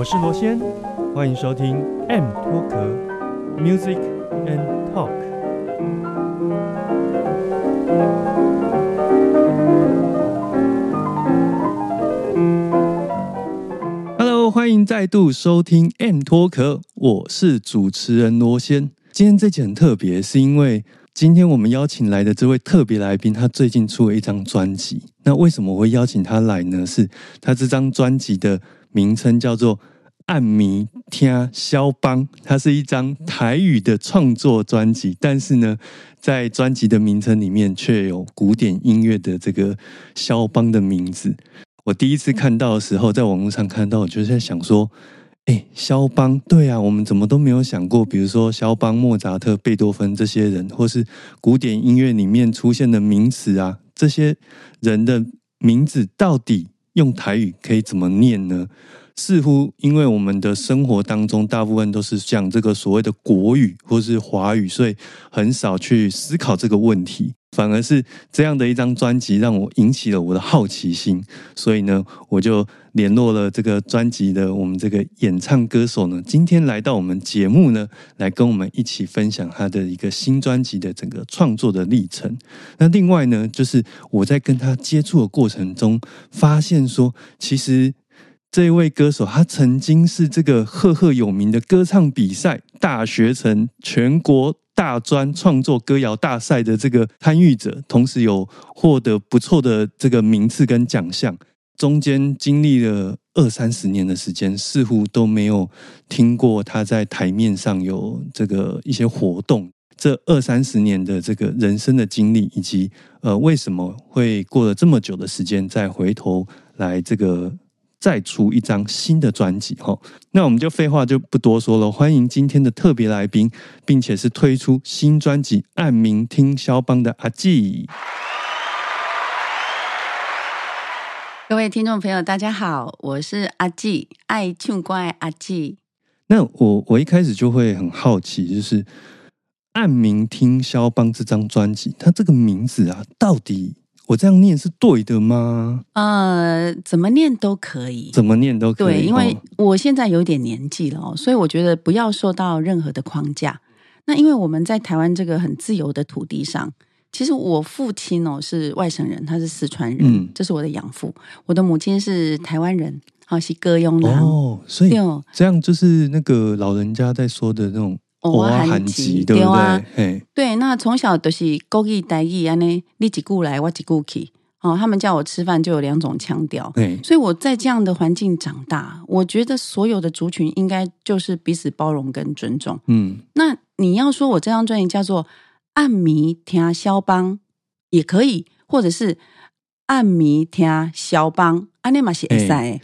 我是罗先，欢迎收听 M 脱壳 Music and Talk。Hello，欢迎再度收听 M 脱壳，我是主持人罗先。今天这集很特别，是因为今天我们邀请来的这位特别来宾，他最近出了一张专辑。那为什么我会邀请他来呢？是他这张专辑的名称叫做《暗迷听肖邦》，它是一张台语的创作专辑，但是呢，在专辑的名称里面却有古典音乐的这个肖邦的名字。我第一次看到的时候，在网络上看到，我就在想说，哎，肖邦，对啊，我们怎么都没有想过，比如说肖邦、莫扎特、贝多芬这些人，或是古典音乐里面出现的名词啊，这些人的名字到底用台语可以怎么念呢？似乎因为我们的生活当中大部分都是讲这个所谓的国语或是华语，所以很少去思考这个问题。反而是这样的一张专辑让我引起了我的好奇心，所以呢，我就联络了这个专辑的我们这个演唱歌手呢，今天来到我们节目呢，来跟我们一起分享他的一个新专辑的整个创作的历程。那另外呢，就是我在跟他接触的过程中，发现说，其实这一位歌手他曾经是这个赫赫有名的歌唱比赛大学城全国。大专创作歌谣大赛的这个参与者，同时有获得不错的这个名次跟奖项，中间经历了二三十年的时间，似乎都没有听过他在台面上有这个一些活动。这二三十年的这个人生的经历，以及呃为什么会过了这么久的时间，再回头来这个。再出一张新的专辑哈，那我们就废话就不多说了，欢迎今天的特别来宾，并且是推出新专辑《暗名听肖邦》的阿纪。各位听众朋友，大家好，我是阿纪，爱唱歌阿纪。那我我一开始就会很好奇，就是《暗名听肖邦》这张专辑，它这个名字啊，到底？我这样念是对的吗？呃，怎么念都可以，怎么念都可以。对，因为我现在有点年纪了哦，所以我觉得不要受到任何的框架。那因为我们在台湾这个很自由的土地上，其实我父亲哦是外省人，他是四川人，这是我的养父。我的母亲是台湾人，好是歌咏郎哦，所以这样就是那个老人家在说的那种。我韩籍对不对？对，那从小都是国语、台语安尼，你一句来，我一句去。哦，他们叫我吃饭就有两种腔调，对，所以我在这样的环境长大，我觉得所有的族群应该就是彼此包容跟尊重。嗯，那你要说我这张专辑叫做《暗迷听肖邦》也可以，或者是《暗迷听肖邦》，安尼嘛是会使。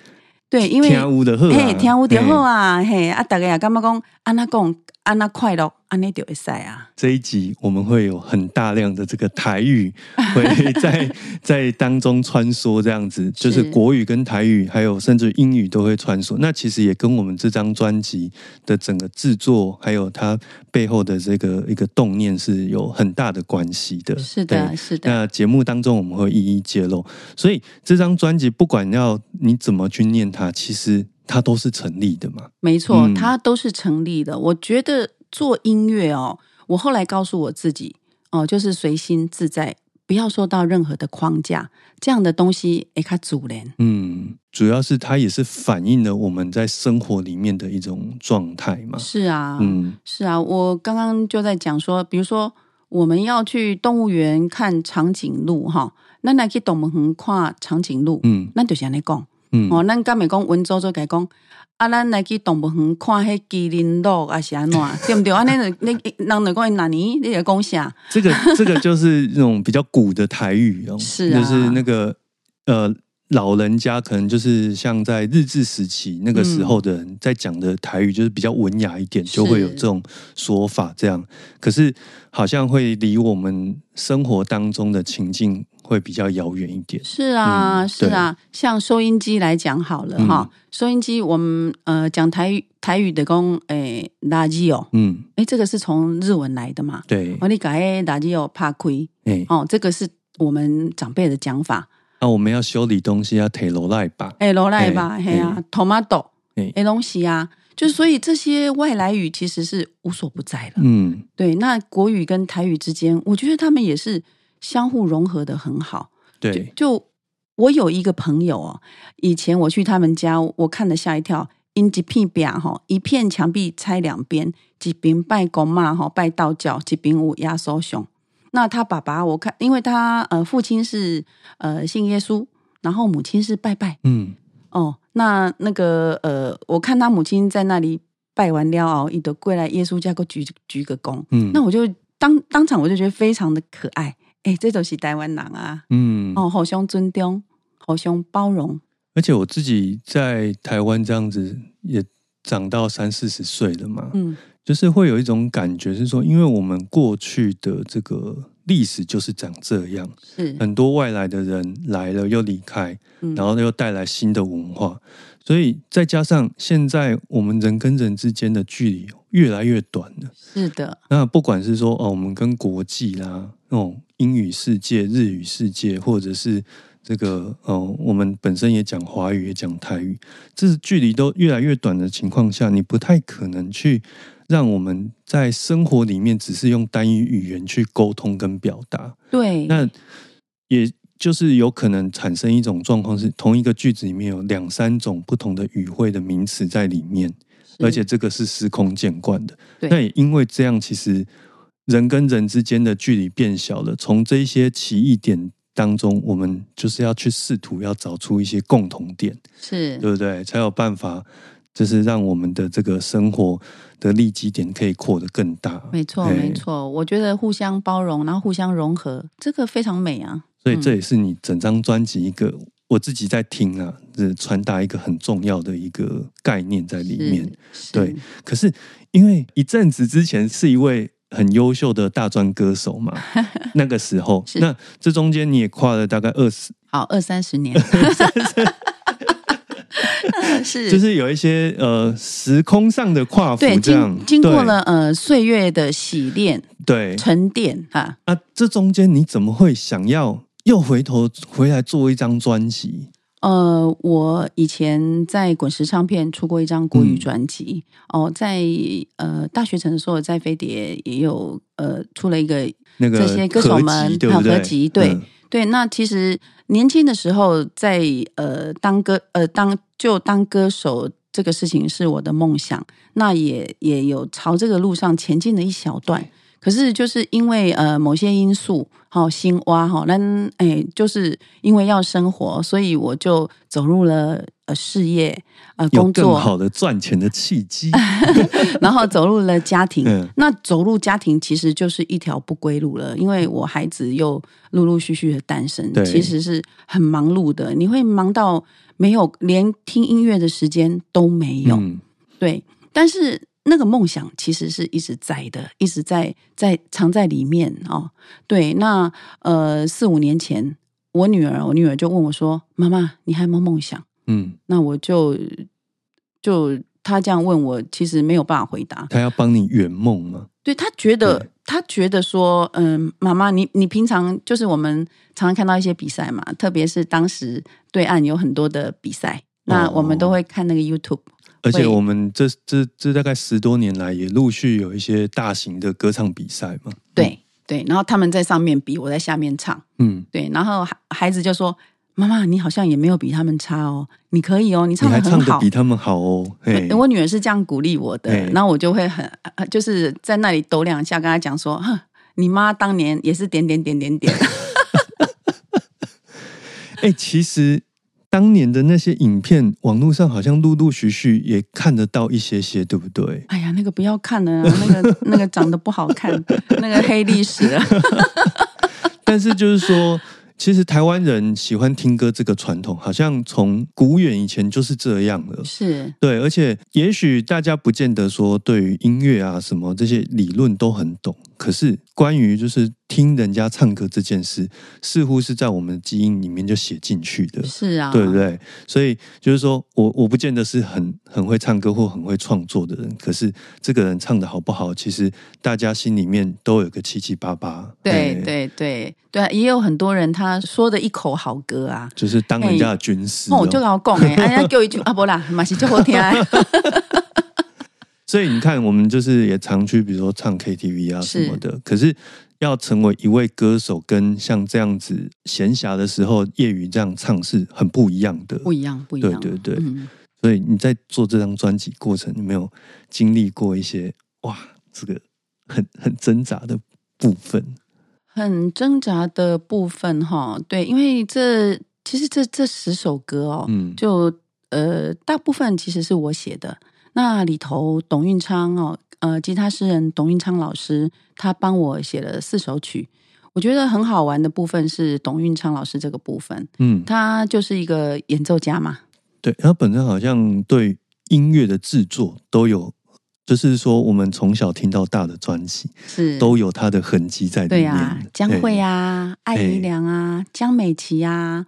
对，因为嘿，听舞就好啊，嘿啊，大家也感觉讲安那讲。安那快乐，安那就会赛啊！这一集我们会有很大量的这个台语 会在在当中穿梭，这样子就是国语跟台语，还有甚至英语都会穿梭。那其实也跟我们这张专辑的整个制作，还有它背后的这个一个动念是有很大的关系的。是的，是的。那节目当中我们会一一揭露。所以这张专辑不管要你怎么去念它，其实。它都是成立的嘛？没错，它都是成立的。我觉得做音乐哦，我后来告诉我自己哦，就是随心自在，不要受到任何的框架。这样的东西，哎，它阻人，嗯，主要是它也是反映了我们在生活里面的一种状态嘛。是啊，嗯，是啊。我刚刚就在讲说，比如说我们要去动物园看长颈鹿哈，那那去动物园看长颈鹿，嗯，那就像你讲。哦，咱刚咪讲文绉绉甲讲，啊，咱来去动物园看迄麒麟鹿啊，是安怎？对不对？啊，那那人来讲哪年？你在讲啥？这个这个就是那种比较古的台语哦，是啊，就是那个呃，老人家可能就是像在日治时期那个时候的人在讲的台语，就是比较文雅一点，就会有这种说法。这样，可是好像会离我们生活当中的情境会比较遥远一点。是啊，是啊，像收音机来讲好了哈，收音机我们呃讲台语台语的讲诶垃圾哦，嗯，哎，这个是从日文来的嘛？对，我你改垃圾哦怕亏，哎，哦，这个是我们长辈的讲法。那我们要修理东西要提罗赖吧？哎，罗赖吧，嘿啊，tomato，哎，东西啊，就所以这些外来语其实是无所不在了。嗯，对。那国语跟台语之间，我觉得他们也是相互融合的很好。对，就我有一个朋友哦，以前我去他们家，我看了吓一跳，因一片壁哈，一片墙壁拆两边，一边拜公妈哈，拜道教，一边有压缩熊。那他爸爸，我看，因为他呃父亲是呃信耶稣，然后母亲是拜拜，嗯，哦，那那个呃，我看他母亲在那里拜完了哦，一得跪来耶稣家个鞠鞠个躬，嗯，那我就当当场我就觉得非常的可爱，哎，这就是台湾人啊，嗯，哦，互相尊重，互相包容，而且我自己在台湾这样子也长到三四十岁了嘛，嗯。就是会有一种感觉，是说，因为我们过去的这个历史就是长这样，是。很多外来的人来了又离开，然后又带来新的文化，所以再加上现在我们人跟人之间的距离越来越短了，是的。那不管是说哦，我们跟国际啦，那种英语世界、日语世界，或者是这个哦，我们本身也讲华语，也讲台语，这距离都越来越短的情况下，你不太可能去。让我们在生活里面只是用单一语言去沟通跟表达，对，那也就是有可能产生一种状况，是同一个句子里面有两三种不同的语汇的名词在里面，而且这个是司空见惯的。那也因为这样，其实人跟人之间的距离变小了。从这些奇异点当中，我们就是要去试图要找出一些共同点，是对不对？才有办法。就是让我们的这个生活的利基点可以扩得更大。没错，没错。我觉得互相包容，然后互相融合，这个非常美啊。所以这也是你整张专辑一个我自己在听啊，是传达一个很重要的一个概念在里面。对。可是因为一阵子之前是一位很优秀的大专歌手嘛，那个时候，那这中间你也跨了大概二十，好二三十年。是，就是有一些呃时空上的跨幅，这样经过了呃岁月的洗练，对沉淀哈。啊，这中间你怎么会想要又回头回来做一张专辑？呃，我以前在滚石唱片出过一张国语专辑哦，在呃大学城的时候，在飞碟也有呃出了一个那个这些歌手们合集，对对。那其实年轻的时候在呃当歌呃当。就当歌手这个事情是我的梦想，那也也有朝这个路上前进了一小段。可是就是因为呃某些因素，好新挖哈，那哎就是因为要生活，所以我就走入了呃事业呃工作，更好的赚钱的契机，然后走入了家庭。那走入家庭其实就是一条不归路了，因为我孩子又陆陆续续的诞生，其实是很忙碌的，你会忙到。没有，连听音乐的时间都没有。对，但是那个梦想其实是一直在的，一直在在藏在里面哦。对，那呃四五年前，我女儿，我女儿就问我说：“妈妈，你还有没有梦想？”嗯，那我就就她这样问我，其实没有办法回答。她要帮你圆梦吗？对她觉得。她觉得说，嗯，妈妈，你你平常就是我们常常看到一些比赛嘛，特别是当时对岸有很多的比赛，那我们都会看那个 YouTube。而且我们这这这大概十多年来也陆续有一些大型的歌唱比赛嘛。对对，然后他们在上面比，我在下面唱。嗯，对，然后孩孩子就说。妈妈，你好像也没有比他们差哦，你可以哦，你唱的很好，比他们好哦。我女儿是这样鼓励我的，然后我就会很就是在那里抖两下，跟她讲说：“哼，你妈当年也是点点点点点。” 哎，其实当年的那些影片，网络上好像陆陆续续也看得到一些些，对不对？哎呀，那个不要看了，那个那个长得不好看，那个黑历史。但是就是说。其实台湾人喜欢听歌这个传统，好像从古远以前就是这样了。是对，而且也许大家不见得说对于音乐啊什么这些理论都很懂，可是关于就是听人家唱歌这件事，似乎是在我们的基因里面就写进去的。是啊，对不对？所以就是说我我不见得是很很会唱歌或很会创作的人，可是这个人唱的好不好，其实大家心里面都有个七七八八。对对对对，也有很多人他说的一口好歌啊，就是当人家的军师。哦，就要讲哎，人家给我 一句阿伯啦，马是就好听。所以你看，我们就是也常去，比如说唱 KTV 啊什么的。可是要成为一位歌手，跟像这样子闲暇的时候业余这样唱是很不一样的，不一样，不一样。对对对。所以你在做这张专辑过程，有没有经历过一些哇，这个很很挣扎的部分？很挣扎的部分哈，对，因为这其实这这十首歌哦，嗯，就呃大部分其实是我写的。那里头董运昌哦，呃，吉他诗人董运昌老师他帮我写了四首曲。我觉得很好玩的部分是董运昌老师这个部分，嗯，他就是一个演奏家嘛，对，他本身好像对音乐的制作都有。就是说，我们从小听到大的专辑是都有他的痕迹在里面。对啊，江蕙啊，艾怡良啊，江美琪啊，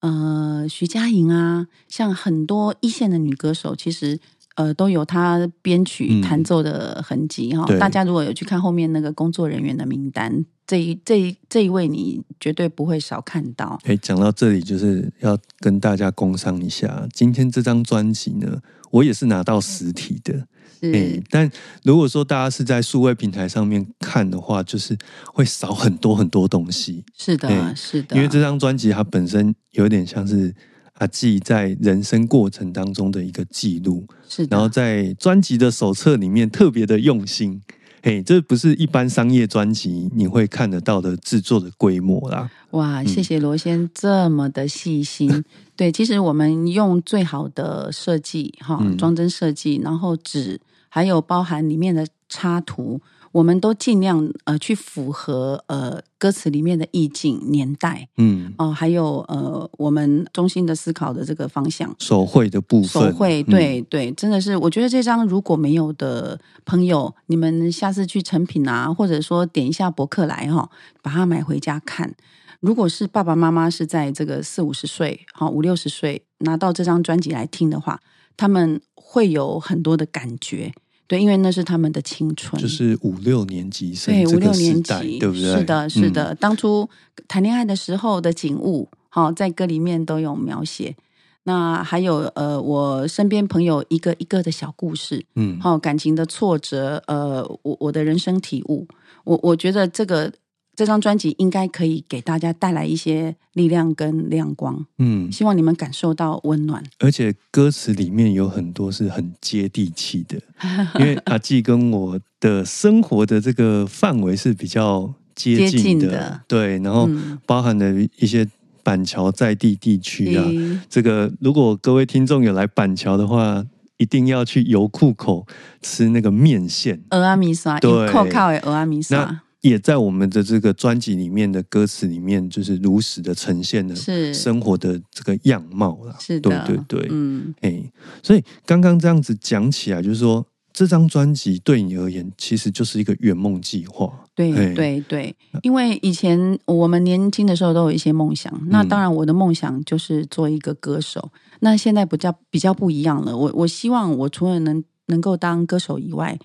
呃，徐佳莹啊，像很多一线的女歌手，其实呃都有他编曲弹奏的痕迹哈。大家如果有去看后面那个工作人员的名单，这一这一这一位你绝对不会少看到。哎，讲到这里，就是要跟大家工商一下，今天这张专辑呢，我也是拿到实体的。嗯，但如果说大家是在数位平台上面看的话，就是会少很多很多东西。是的，是的，因为这张专辑它本身有点像是阿纪在人生过程当中的一个记录。是，然后在专辑的手册里面特别的用心。嘿，这不是一般商业专辑你会看得到的制作的规模啦。哇，谢谢罗先这么的细心。对，其实我们用最好的设计哈，装帧设计，然后纸。还有包含里面的插图，我们都尽量呃去符合呃歌词里面的意境、年代，嗯哦，还有呃我们中心的思考的这个方向，手绘的部分，手绘对对，真的是我觉得这张如果没有的朋友，你们下次去成品啊，或者说点一下博客来哈，把它买回家看。如果是爸爸妈妈是在这个四五十岁，好五六十岁拿到这张专辑来听的话。他们会有很多的感觉，对，因为那是他们的青春，就是五六年级生，对，五六年级，对不对？是的，是的，当初谈恋爱的时候的景物，好，在歌里面都有描写。那还有呃，我身边朋友一个一个的小故事，嗯，好，感情的挫折，呃，我我的人生体悟，我我觉得这个。这张专辑应该可以给大家带来一些力量跟亮光，嗯，希望你们感受到温暖。而且歌词里面有很多是很接地气的，因为阿纪跟我的生活的这个范围是比较接近的，对，然后包含了一些板桥在地地区啊，这个如果各位听众有来板桥的话，一定要去油库口吃那个面线。鹅阿米沙，对，靠靠的鹅阿米沙。也在我们的这个专辑里面的歌词里面，就是如实的呈现了生活的这个样貌了。是的，对对对，嗯，哎，所以刚刚这样子讲起来，就是说这张专辑对你而言，其实就是一个圆梦计划。对对对，因为以前我们年轻的时候都有一些梦想，那当然我的梦想就是做一个歌手。那现在比较比较不一样了，我我希望我除了能能够当歌手以外。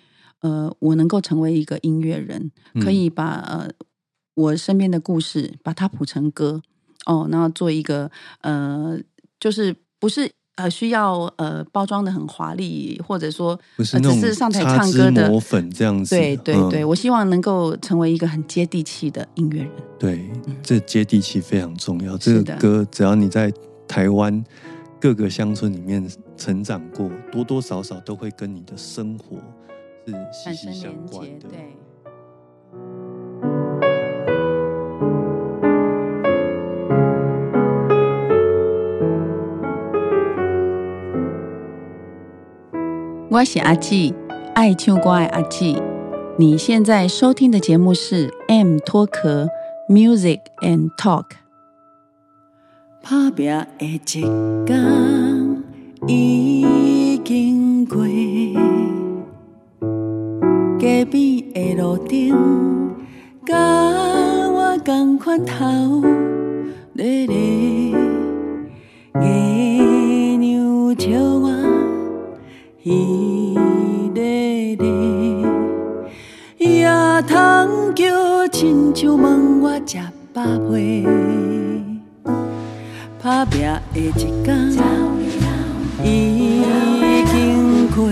呃，我能够成为一个音乐人，可以把呃我身边的故事把它谱成歌哦，然后做一个呃，就是不是呃需要呃包装的很华丽，或者说不是只是上台唱歌的磨粉这样子。对对对，我希望能够成为一个很接地气的音乐人。对，这接地气非常重要。这个歌只要你在台湾各个乡村里面成长过，多多少少都会跟你的生活。是息息相关的。对。我是阿纪，爱唱歌的阿纪。你现在收听的节目是《M 脱壳 Music and Talk》。打拼的一天已经过，隔壁的路灯，甲我同款头咧咧，月娘笑我喜咧咧，也通叫亲像问我食饱未。打拼的一天已经过，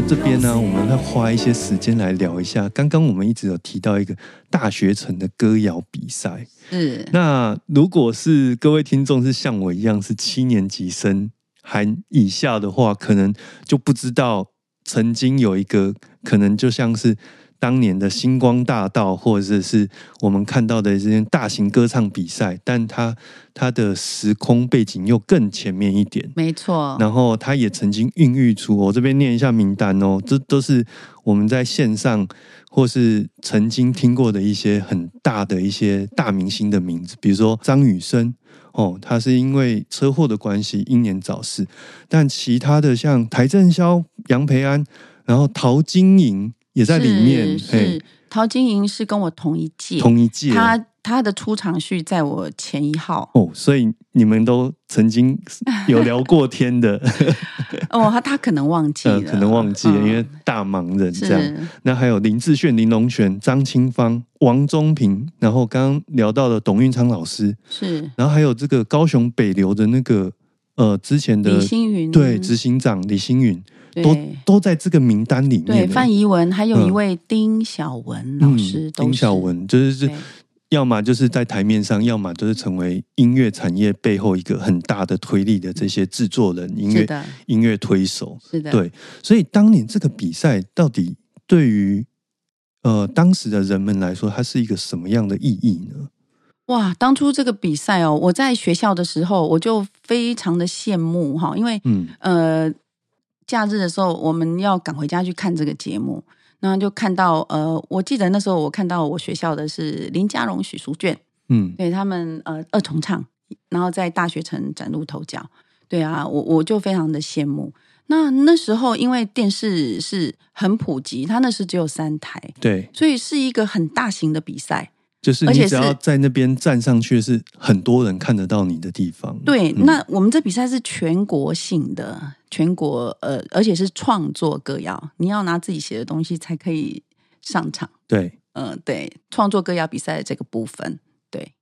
得这边呢，我们要花一些时间来聊一下。刚刚我们一直有提到一个大学城的歌谣比赛。是。那如果是各位听众是像我一样是七年级生还以下的话，可能就不知道曾经有一个可能就像是。当年的星光大道，或者是我们看到的这些大型歌唱比赛，但它它的时空背景又更前面一点，没错。然后它也曾经孕育出，我这边念一下名单哦，这都是我们在线上或是曾经听过的一些很大的一些大明星的名字，比如说张雨生哦，他是因为车祸的关系英年早逝，但其他的像邰正宵、杨培安，然后陶晶莹。也在里面。是陶晶莹是跟我同一届，同一届。她她的出场序在我前一号哦，所以你们都曾经有聊过天的。哦，他他可能忘记了，可能忘记了，因为大忙人这样。那还有林志炫、林龙璇、张清芳、王宗平，然后刚刚聊到了董运昌老师，是。然后还有这个高雄北流的那个呃之前的李星云，对，执行长李星云。都都在这个名单里面。对，范怡文还有一位丁小文老师，丁小文就是是，要么就是在台面上，要么就是成为音乐产业背后一个很大的推力的这些制作人、音乐音乐推手。是的，对。所以当年这个比赛到底对于呃当时的人们来说，它是一个什么样的意义呢？哇，当初这个比赛哦，我在学校的时候，我就非常的羡慕哈，因为嗯呃。假日的时候，我们要赶回家去看这个节目，然后就看到呃，我记得那时候我看到我学校的是林家荣、许淑娟，嗯，对他们呃二重唱，然后在大学城崭露头角，对啊，我我就非常的羡慕。那那时候因为电视是很普及，它那时只有三台，对，所以是一个很大型的比赛。就是你只要在那边站上去，是很多人看得到你的地方。对，那我们这比赛是全国性的，全国呃，而且是创作歌谣，你要拿自己写的东西才可以上场。对，嗯，对，创作歌谣比赛的这个部分，对，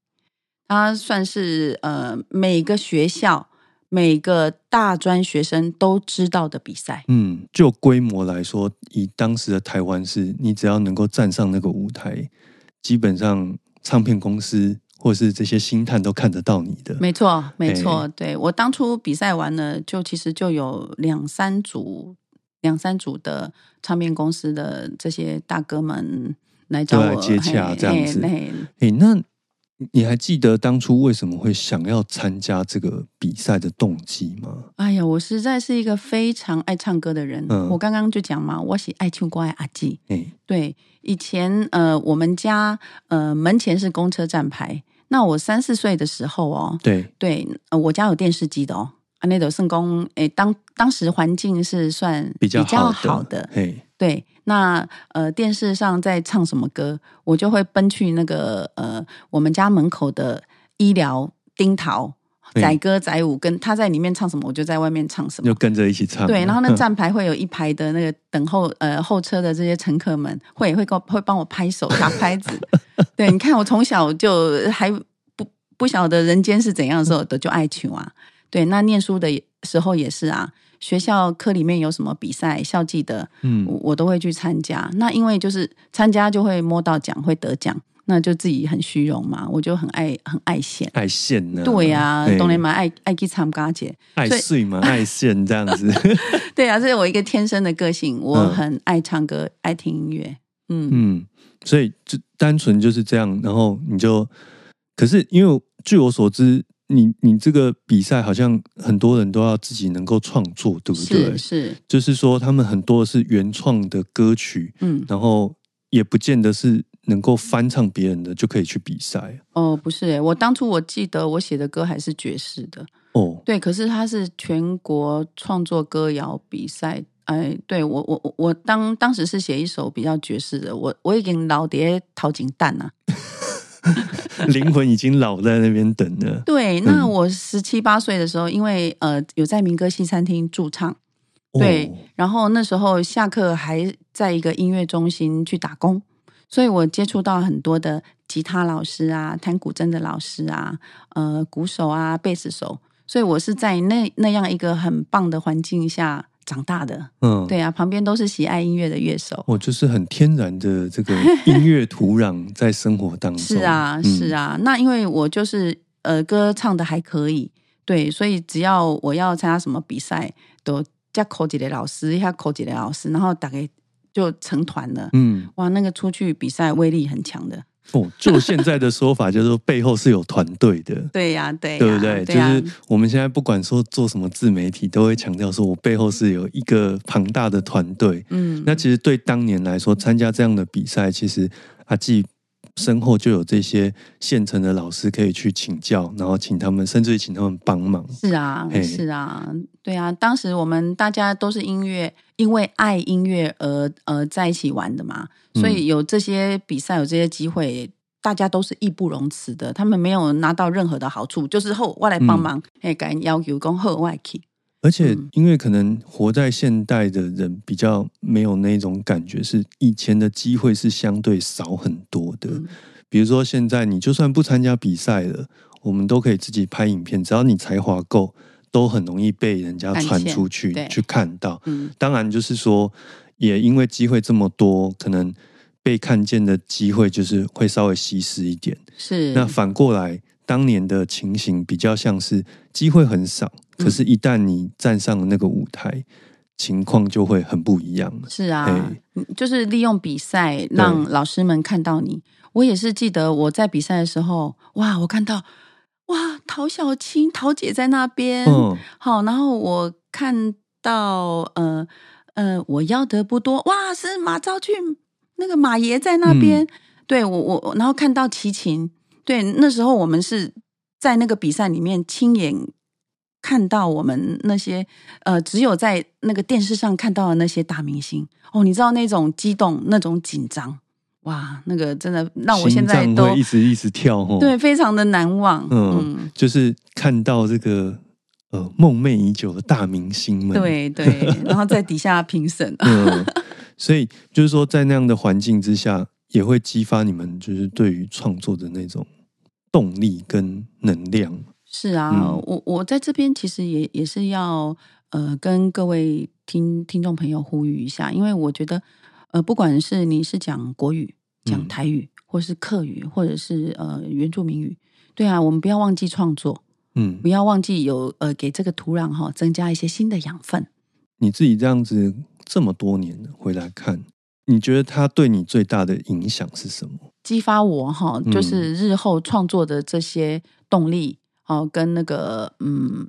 它算是呃每个学校每个大专学生都知道的比赛。嗯，就规模来说，以当时的台湾是，你只要能够站上那个舞台。基本上，唱片公司或是这些星探都看得到你的。没错，没错。对我当初比赛完了，就其实就有两三组、两三组的唱片公司的这些大哥们来找我接洽，这样子。哎，那你还记得当初为什么会想要参加这个比赛的动机吗？哎呀，我实在是一个非常爱唱歌的人。嗯我刚刚就讲嘛，我是爱唱歌的阿基。哎，对。以前呃，我们家呃门前是公车站牌。那我三四岁的时候哦，对对，呃，我家有电视机的哦。啊，那斗圣公，诶，当当时环境是算比较好的，对。那呃，电视上在唱什么歌，我就会奔去那个呃，我们家门口的医疗丁桃。载歌载舞，跟他在里面唱什么，我就在外面唱什么，就跟着一起唱。对，然后那站牌会有一排的那个等候呃候车的这些乘客们，会会会会帮我拍手打拍子。对，你看我从小就还不不晓得人间是怎样的时候，的就爱唱啊。对，那念书的时候也是啊，学校课里面有什么比赛、校际的，嗯，我都会去参加。那因为就是参加就会摸到奖，会得奖。那就自己很虚荣嘛，我就很爱很爱现，爱现呢？对呀，懂年嘛，爱爱去参加节，爱睡嘛，爱现这样子。对啊，这是我一个天生的个性，我很爱唱歌，爱听音乐。嗯嗯，所以就单纯就是这样，然后你就，可是因为据我所知，你你这个比赛好像很多人都要自己能够创作，对不对？是，就是说他们很多是原创的歌曲，嗯，然后也不见得是能够翻唱别人的就可以去比赛。哦，不是，哎，我当初我记得我写的歌还是爵士的。哦，对，可是它是全国创作歌谣比赛。哎，对我我我我当当时是写一首比较爵士的，我我已经老爹掏金蛋了，灵魂已经老在那边等了。对，那我十七八岁的时候，因为呃有在民歌西餐厅驻唱，对，然后那时候下课还在一个音乐中心去打工，所以我接触到很多的吉他老师啊，弹古筝的老师啊，呃，鼓手啊，贝斯手，所以我是在那那样一个很棒的环境下。长大的，嗯，对啊，旁边都是喜爱音乐的乐手，我就是很天然的这个 音乐土壤在生活当中。是啊，是啊，那因为我就是呃歌唱的还可以，对，所以只要我要参加什么比赛，都加口几的老师，一下口几的老师，然后大概就成团了。嗯，哇，那个出去比赛威力很强的。哦，就现在的说法，就是说背后是有团队的。对呀，对，对不对？就是我们现在不管说做什么自媒体，都会强调说我背后是有一个庞大的团队。嗯，那其实对当年来说，参加这样的比赛，其实阿纪。身后就有这些现成的老师可以去请教，然后请他们，甚至于请他们帮忙。是啊，是啊，对啊。当时我们大家都是音乐，因为爱音乐而而在一起玩的嘛，所以有这些比赛，有这些机会，大家都是义不容辞的。他们没有拿到任何的好处，就是后我来帮忙，哎，敢要求讲后外去。而且，因为可能活在现代的人比较没有那种感觉，是以前的机会是相对少很多的。比如说，现在你就算不参加比赛了，我们都可以自己拍影片，只要你才华够，都很容易被人家传出去去看到。当然，就是说，也因为机会这么多，可能被看见的机会就是会稍微稀释一点。是那反过来，当年的情形比较像是机会很少。可是，一旦你站上了那个舞台，情况就会很不一样了。是啊，就是利用比赛让老师们看到你。我也是记得我在比赛的时候，哇，我看到哇，陶小青陶姐在那边，嗯好，然后我看到呃呃，我要的不多，哇，是马昭俊那个马爷在那边，对我我，然后看到齐秦，对，那时候我们是在那个比赛里面亲眼。看到我们那些呃，只有在那个电视上看到的那些大明星。哦，你知道那种激动、那种紧张，哇，那个真的让我现在都一直一直跳哦，对，非常的难忘。嗯，就是看到这个呃梦寐已久的大明星们，对对，然后在底下评审，嗯，所以就是说在那样的环境之下，也会激发你们就是对于创作的那种动力跟能量。是啊，我我在这边其实也也是要呃跟各位听听众朋友呼吁一下，因为我觉得呃不管是你是讲国语、讲台语，或是客语，或者是呃原住民语，对啊，我们不要忘记创作，嗯，不要忘记有呃给这个土壤哈增加一些新的养分。你自己这样子这么多年回来看，你觉得它对你最大的影响是什么？激发我哈，就是日后创作的这些动力。哦，跟那个嗯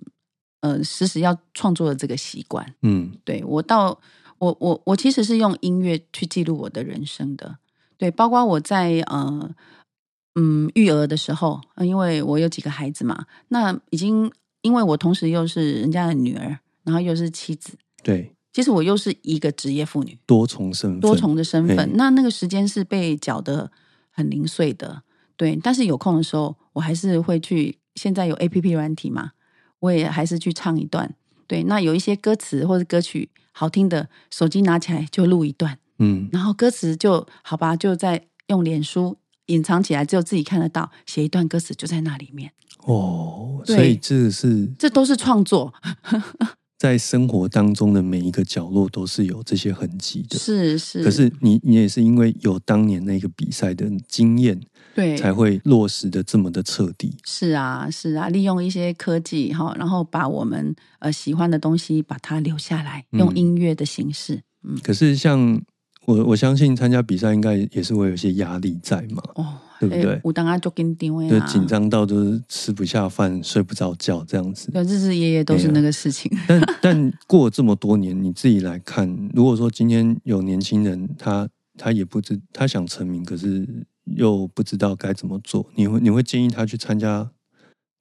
呃，时时要创作的这个习惯，嗯，对我到我我我其实是用音乐去记录我的人生的，对，包括我在呃嗯育儿的时候，因为我有几个孩子嘛，那已经因为我同时又是人家的女儿，然后又是妻子，对，其实我又是一个职业妇女，多重身份，多重的身份，那那个时间是被搅得很零碎的，对，但是有空的时候，我还是会去。现在有 A P P 软体嘛？我也还是去唱一段。对，那有一些歌词或者歌曲好听的，手机拿起来就录一段。嗯，然后歌词就好吧，就在用脸书隐藏起来，只有自己看得到，写一段歌词就在那里面。哦，所以这是这都是创作。在生活当中的每一个角落都是有这些痕迹的，是是。可是你你也是因为有当年那个比赛的经验，对，才会落实的这么的彻底。是啊是啊，利用一些科技哈，然后把我们呃喜欢的东西把它留下来，用音乐的形式。嗯。可是像我我相信参加比赛应该也是会有一些压力在嘛，哦，对不对？我当下就跟定位就紧张到就是吃不下饭、睡不着觉这样子。日日夜夜都是那个事情。但 但过这么多年，你自己来看，如果说今天有年轻人，他他也不知他想成名，可是又不知道该怎么做，你会你会建议他去参加？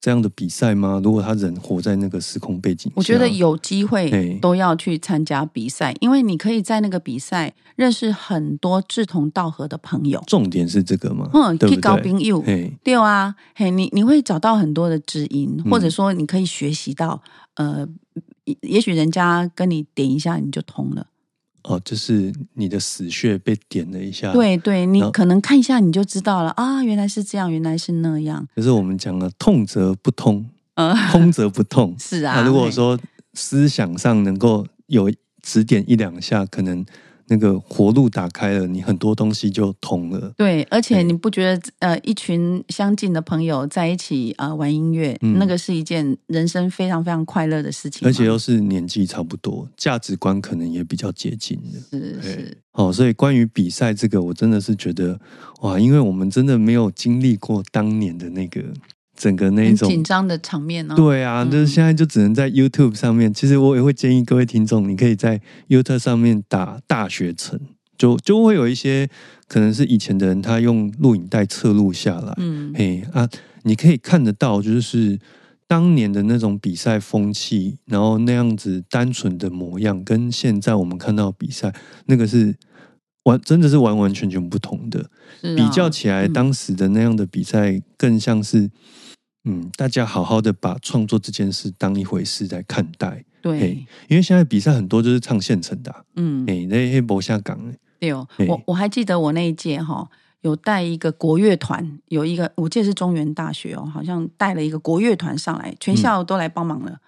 这样的比赛吗？如果他人活在那个时空背景，我觉得有机会都要去参加比赛，因为你可以在那个比赛认识很多志同道合的朋友。重点是这个吗？嗯，可以高朋友，对啊，嘿，你你会找到很多的知音，或者说你可以学习到，呃，也许人家跟你点一下你就通了。哦，就是你的死穴被点了一下，对对，你可能看一下你就知道了啊，原来是这样，原来是那样。可是我们讲了，痛则不通，呃，通则不痛。是啊，如果说思想上能够有指点一两下，可能。那个活路打开了，你很多东西就通了。对，而且你不觉得呃，一群相近的朋友在一起啊玩音乐，那个是一件人生非常非常快乐的事情。而且又是年纪差不多，价值观可能也比较接近的。是是。哦，所以关于比赛这个，我真的是觉得哇，因为我们真的没有经历过当年的那个。整个那种紧张的场面呢？对啊，就是现在就只能在 YouTube 上面。其实我也会建议各位听众，你可以在 YouTube 上面打“大学城”，就就会有一些可能是以前的人他用录影带侧录下来，嗯，嘿啊，你可以看得到，就是当年的那种比赛风气，然后那样子单纯的模样，跟现在我们看到比赛那个是完真的是完完全全不同的。比较起来，当时的那样的比赛更像是。嗯，大家好好的把创作这件事当一回事在看待。对，因为现在比赛很多就是唱现成的。嗯，哎，那些博下港。对哦，我我还记得我那一届哈，有带一个国乐团，有一个我记得是中原大学哦，好像带了一个国乐团上来，全校都来帮忙了。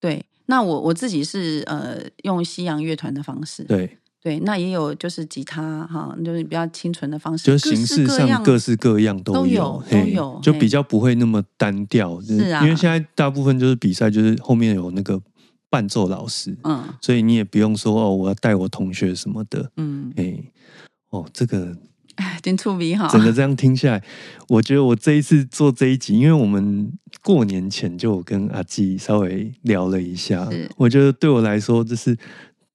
对，那我我自己是呃用西洋乐团的方式。对。对，那也有就是吉他哈，就是比较清纯的方式，就是形式上各式各样都有，都有，就比较不会那么单调。是啊，因为现在大部分就是比赛，就是后面有那个伴奏老师，嗯，所以你也不用说哦，我要带我同学什么的，嗯，哎，哦，这个挺出名哈。整个这样听下来，我觉得我这一次做这一集，因为我们过年前就跟阿基稍微聊了一下，我觉得对我来说就是。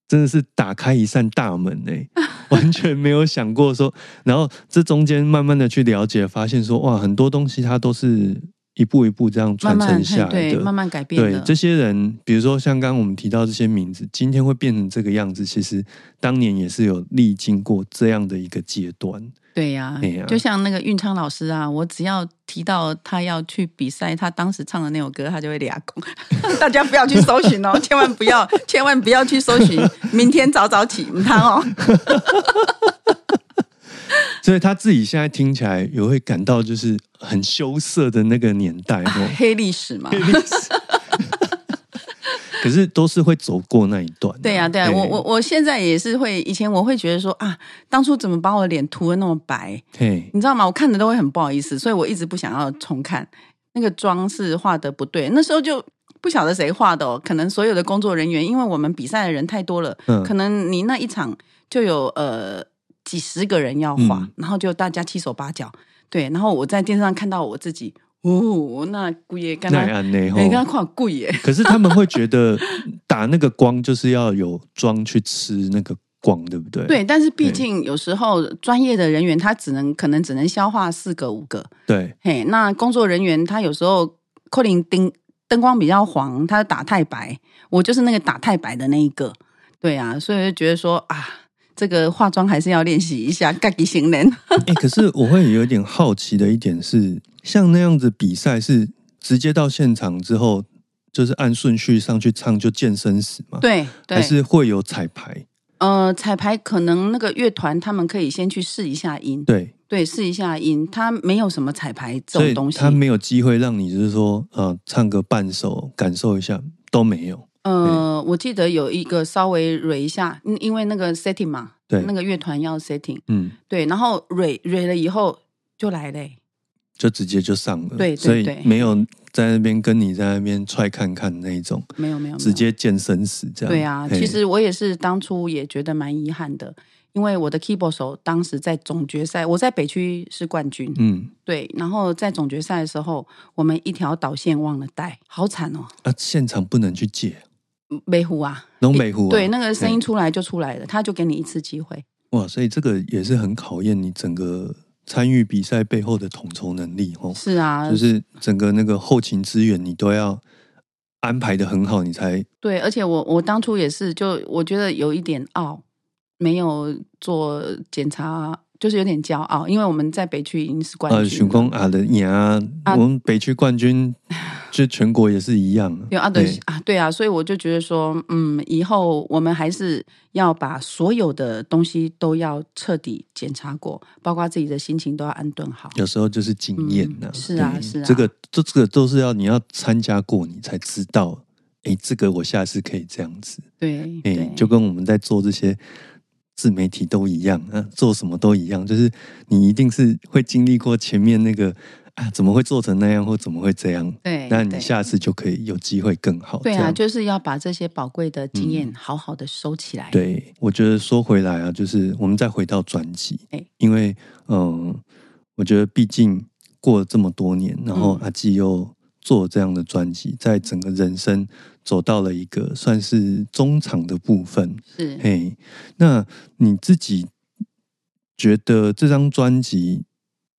真的是打开一扇大门诶，完全没有想过说，然后这中间慢慢的去了解，发现说哇，很多东西它都是一步一步这样传承下来的，慢慢改变。对这些人，比如说像刚刚我们提到这些名字，今天会变成这个样子，其实当年也是有历经过这样的一个阶段。对呀，就像那个运昌老师啊，我只要提到他要去比赛，他当时唱的那首歌，他就会俩拱。大家不要去搜寻哦，千万不要，千万不要去搜寻。明天早早起，你看哦。所以他自己现在听起来也会感到就是很羞涩的那个年代哦，黑历史嘛。可是都是会走过那一段。对呀，对呀，我我我现在也是会，以前我会觉得说啊，当初怎么把我的脸涂的那么白？对，你知道吗？我看的都会很不好意思，所以我一直不想要重看那个妆是画的不对。那时候就不晓得谁画的，哦，可能所有的工作人员，因为我们比赛的人太多了，嗯，可能你那一场就有呃几十个人要画，然后就大家七手八脚，对，然后我在电视上看到我自己。哦，那贵耶，刚刚你刚刚看贵耶。可是他们会觉得打那个光就是要有妆去吃那个光，对不对？对，但是毕竟有时候专业的人员他只能可能只能消化四个五个。对，嘿，那工作人员他有时候扣零灯灯光比较黄，他打太白，我就是那个打太白的那一个。对啊，所以就觉得说啊，这个化妆还是要练习一下，盖己行人。哎，可是我会有点好奇的一点是。像那样子比赛是直接到现场之后，就是按顺序上去唱就健身死吗？对，还是会有彩排？呃，彩排可能那个乐团他们可以先去试一下音，对对，试一下音，他没有什么彩排这种东西，他没有机会让你就是说呃唱个半首感受一下都没有。呃，我记得有一个稍微蕊一下，因为那个 setting 嘛，对，那个乐团要 setting，嗯，对，然后蕊蕊了以后就来嘞。就直接就上了，对，所以没有在那边跟你在那边踹看看那一种，没有没有，直接见生死这样。对啊，其实我也是当初也觉得蛮遗憾的，因为我的 keyboard 手当时在总决赛，我在北区是冠军，嗯，对，然后在总决赛的时候，我们一条导线忘了带，好惨哦！啊，现场不能去借，美湖啊，龙美湖，对，那个声音出来就出来了，他就给你一次机会。哇，所以这个也是很考验你整个参与比赛背后的统筹能力哦。是啊，就是整个那个后勤资源你都要安排的很好，你才对。而且我我当初也是，就我觉得有一点傲。没有做检查，就是有点骄傲，因为我们在北区已经是冠军。呃，熊公啊的呀，我们北区冠军，就全国也是一样。有啊，对啊，对啊，所以我就觉得说，嗯，以后我们还是要把所有的东西都要彻底检查过，包括自己的心情都要安顿好。有时候就是经验呢，是啊，是啊，这个这这个都是要你要参加过，你才知道，哎，这个我下次可以这样子。对，哎，就跟我们在做这些。自媒体都一样啊，做什么都一样，就是你一定是会经历过前面那个啊，怎么会做成那样，或怎么会这样？对，那你下次就可以有机会更好。对啊，就是要把这些宝贵的经验好好的收起来。对，我觉得说回来啊，就是我们再回到专辑，因为嗯，我觉得毕竟过了这么多年，然后阿基又。做这样的专辑，在整个人生走到了一个算是中场的部分。是，嘿，那你自己觉得这张专辑，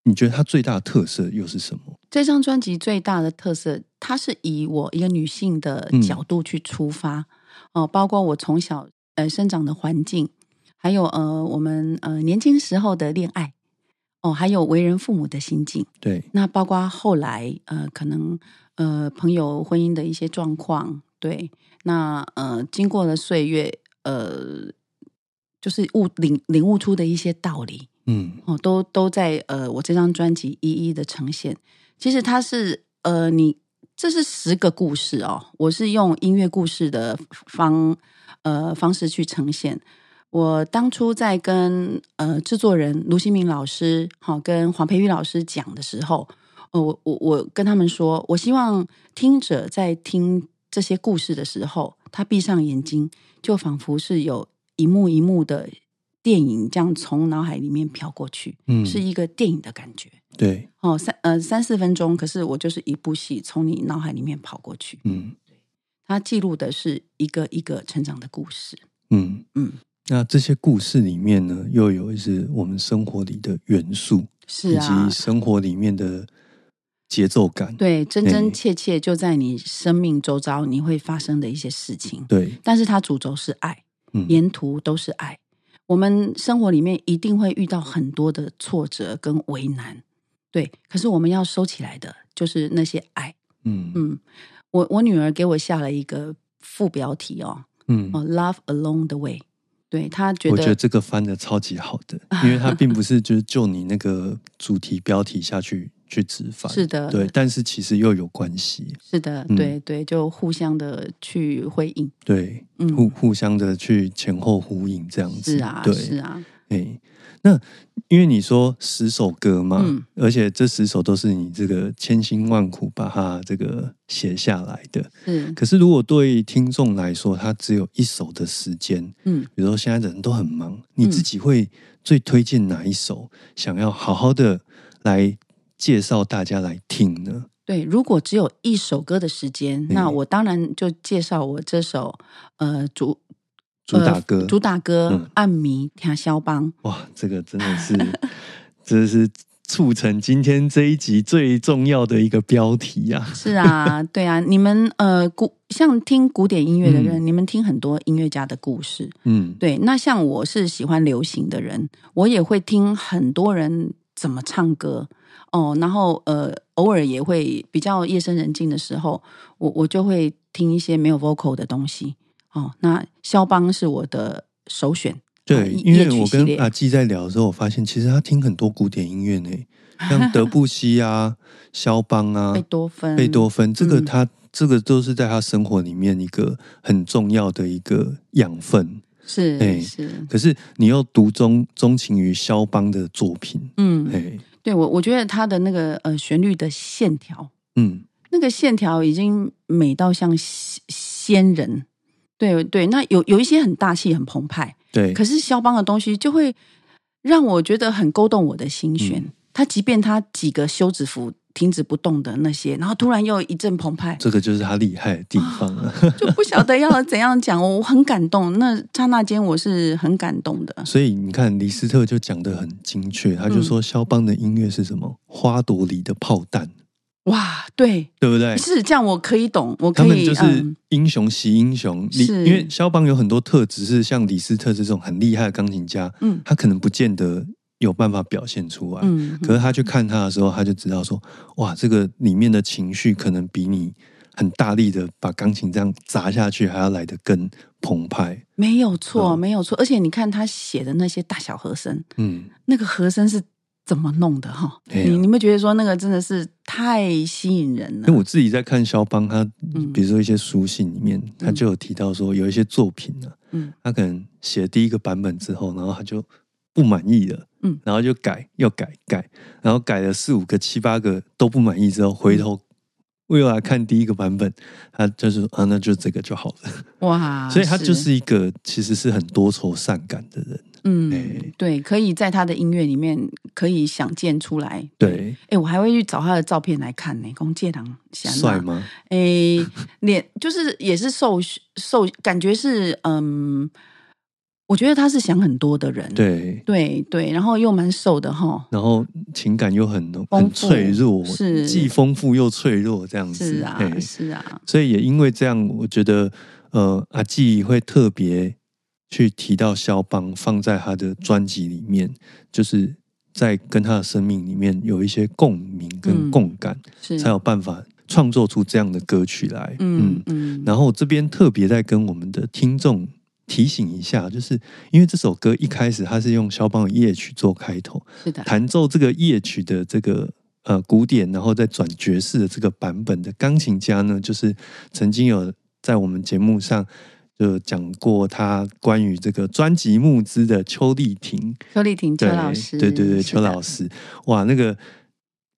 你觉得它最大的特色又是什么？这张专辑最大的特色，它是以我一个女性的角度去出发哦，包括我从小呃生长的环境，还有呃我们呃年轻时候的恋爱。哦，还有为人父母的心境，对，那包括后来呃，可能呃，朋友婚姻的一些状况，对，那呃，经过了岁月，呃，就是悟领领悟出的一些道理，嗯，哦，都都在呃，我这张专辑一一的呈现。其实它是呃，你这是十个故事哦，我是用音乐故事的方呃方式去呈现。我当初在跟呃制作人卢新明老师，好跟黄培玉老师讲的时候，呃，我我我跟他们说，我希望听者在听这些故事的时候，他闭上眼睛，就仿佛是有一幕一幕的电影这样从脑海里面飘过去，嗯，是一个电影的感觉。对，哦，三呃三四分钟，可是我就是一部戏从你脑海里面跑过去，嗯，对，它记录的是一个一个成长的故事，嗯。嗯。那这些故事里面呢，又有一些我们生活里的元素，是啊，以及生活里面的节奏感，对，真真切切就在你生命周遭你会发生的一些事情，对。但是它主轴是爱，沿途都是爱。我们生活里面一定会遇到很多的挫折跟为难，对。可是我们要收起来的，就是那些爱。嗯嗯，我我女儿给我下了一个副标题哦，嗯哦，Love along the way。对他觉得，我觉得这个翻的超级好的，因为他并不是就是就你那个主题标题下去去直翻，是的，对，但是其实又有关系，是的，对对，就互相的去回应，对，互互相的去前后呼应这样子，是啊，是啊，哎。那因为你说十首歌嘛，而且这十首都是你这个千辛万苦把它这个写下来的。嗯，可是如果对听众来说，他只有一首的时间，嗯，比如说现在的人都很忙，你自己会最推荐哪一首？想要好好的来介绍大家来听呢？对，如果只有一首歌的时间，那我当然就介绍我这首呃主。主打歌，主打歌，暗迷听肖邦。哇，这个真的是，这是促成今天这一集最重要的一个标题呀！是啊，对啊，你们呃古像听古典音乐的人，你们听很多音乐家的故事，嗯，对。那像我是喜欢流行的人，我也会听很多人怎么唱歌哦。然后呃，偶尔也会比较夜深人静的时候，我我就会听一些没有 vocal 的东西。哦，那肖邦是我的首选。对，因为我跟阿基在聊的时候，我发现其实他听很多古典音乐呢，像德布西啊、肖邦啊、贝多芬、贝多芬，这个他这个都是在他生活里面一个很重要的一个养分。是，哎，是。可是你又独钟钟情于肖邦的作品，嗯，哎，对我我觉得他的那个呃旋律的线条，嗯，那个线条已经美到像仙人。对对，那有有一些很大气、很澎湃，对，可是肖邦的东西就会让我觉得很勾动我的心弦。他即便他几个休止符停止不动的那些，然后突然又一阵澎湃，这个就是他厉害的地方了。就不晓得要怎样讲，我很感动。那刹那间我是很感动的。所以你看，李斯特就讲的很精确，他就说肖邦的音乐是什么？花朵里的炮弹。哇，对，对不对？是这样，我可以懂，我可以。他们就是英雄惜英雄，因为肖邦有很多特质是像李斯特这种很厉害的钢琴家，嗯，他可能不见得有办法表现出来，嗯，可是他去看他的时候，他就知道说，哇，这个里面的情绪可能比你很大力的把钢琴这样砸下去还要来得更澎湃。没有错，没有错，而且你看他写的那些大小和声，嗯，那个和声是。怎么弄的哈？你你们觉得说那个真的是太吸引人了？因为我自己在看肖邦，他比如说一些书信里面，他就有提到说有一些作品呢，嗯，他可能写第一个版本之后，然后他就不满意了，嗯，然后就改，又改改，然后改了四五个、七八个都不满意之后，回头又来看第一个版本，他就是啊，那就这个就好了，哇！所以他就是一个其实是很多愁善感的人。嗯，对，可以在他的音乐里面可以想见出来。对，哎，我还会去找他的照片来看呢。宫介堂帅吗？哎，脸就是也是瘦瘦，感觉是嗯，我觉得他是想很多的人。对，对对，然后又蛮瘦的哈。然后情感又很很脆弱，是既丰富又脆弱这样子。是啊，是啊。所以也因为这样，我觉得呃，阿纪会特别。去提到肖邦放在他的专辑里面，就是在跟他的生命里面有一些共鸣跟共感，才有办法创作出这样的歌曲来。嗯嗯。然后这边特别在跟我们的听众提醒一下，就是因为这首歌一开始他是用肖邦的夜曲做开头，是的，弹奏这个夜曲的这个呃古典，然后再转爵士的这个版本的钢琴家呢，就是曾经有在我们节目上。就讲过他关于这个专辑募资的邱丽婷，邱丽婷邱老师，对对对，邱老师，哇，那个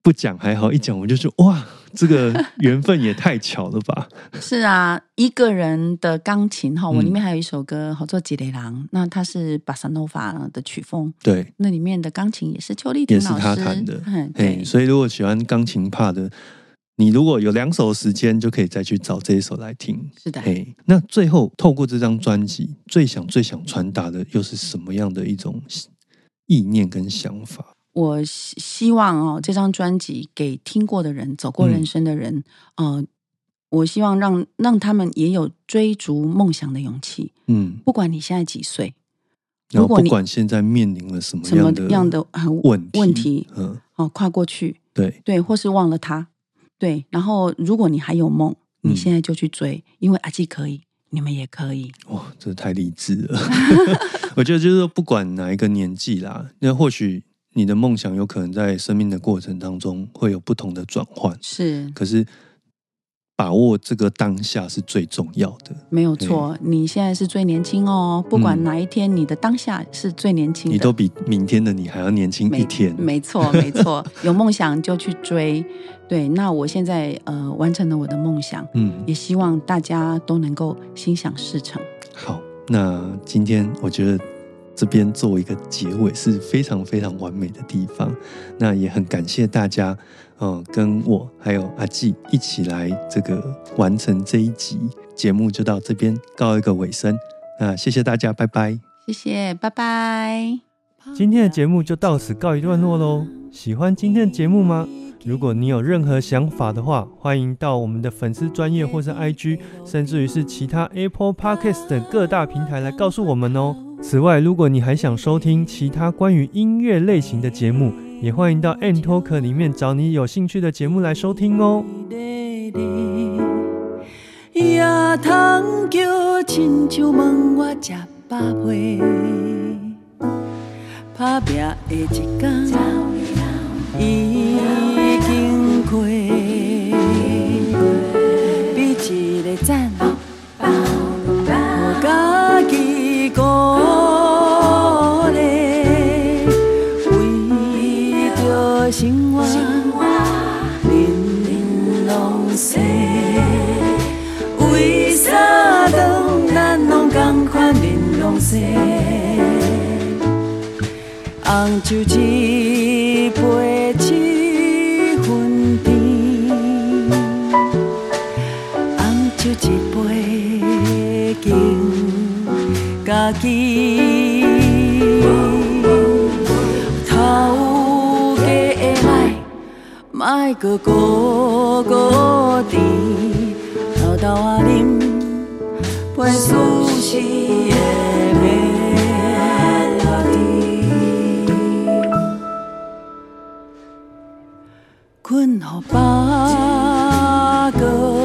不讲还好，一讲我就说哇，这个缘分也太巧了吧？是啊，一个人的钢琴哈，我里面还有一首歌好做《吉雷郎》，那他是巴萨诺法的曲风，对，那里面的钢琴也是邱丽婷老师。弹的，对，所以如果喜欢钢琴帕的。你如果有两首时间，就可以再去找这一首来听。是的，嘿，那最后透过这张专辑，最想、最想传达的又是什么样的一种意念跟想法？我希希望哦，这张专辑给听过的人、走过人生的人，呃，我希望让让他们也有追逐梦想的勇气。嗯，不管你现在几岁，如果不管现在面临了什么样的样的问问题，嗯，哦，跨过去，对对，或是忘了他。对，然后如果你还有梦，你现在就去追，因为阿基可以，你们也可以。哇，这太励志了！我觉得就是说，不管哪一个年纪啦，那或许你的梦想有可能在生命的过程当中会有不同的转换。是，可是。把握这个当下是最重要的，没有错。你现在是最年轻哦，不管哪一天，你的当下是最年轻的，你都比明天的你还要年轻一天。没错，没错。有梦想就去追，对。那我现在呃完成了我的梦想，嗯，也希望大家都能够心想事成。好，那今天我觉得。这边做一个结尾是非常非常完美的地方，那也很感谢大家，嗯，跟我还有阿纪一起来这个完成这一集节目，就到这边告一个尾声。那谢谢大家，拜拜。谢谢，拜拜。今天的节目就到此告一段落喽。喜欢今天的节目吗？如果你有任何想法的话，欢迎到我们的粉丝专业或是 IG，甚至于是其他 Apple Podcast 等各大平台来告诉我们哦。此外，如果你还想收听其他关于音乐类型的节目，也欢迎到 N Talk 里面找你有兴趣的节目来收听哦。为啥当咱拢同款玲珑色？红酒一杯七分甜，红酒一杯敬家己。头家的爱，莫搁孤孤甜，偷偷啊啉杯苏西的美。困好八个。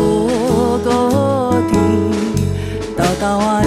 个孤孤甜，豆豆啊，